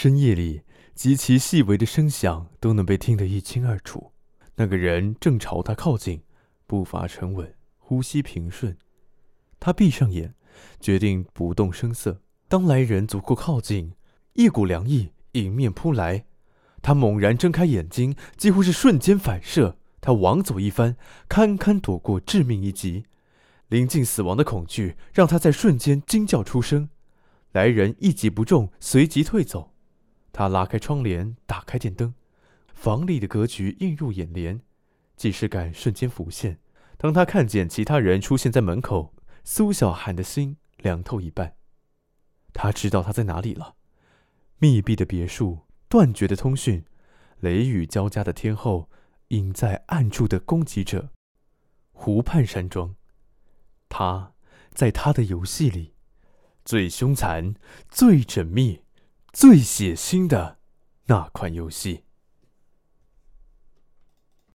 深夜里极其细微的声响都能被听得一清二楚。那个人正朝他靠近，步伐沉稳，呼吸平顺。他闭上眼，决定不动声色。当来人足够靠近，一股凉意迎面扑来，他猛然睁开眼睛，几乎是瞬间反射。他往左一翻，堪堪躲过致命一击。临近死亡的恐惧让他在瞬间惊叫出声。来人一击不中，随即退走。他拉开窗帘，打开电灯，房里的格局映入眼帘，既视感瞬间浮现。当他看见其他人出现在门口，苏小涵的心凉透一半。他知道他在哪里了：密闭的别墅，断绝的通讯，雷雨交加的天后。隐在暗处的攻击者，湖畔山庄。他，在他的游戏里，最凶残、最缜密、最血腥的那款游戏。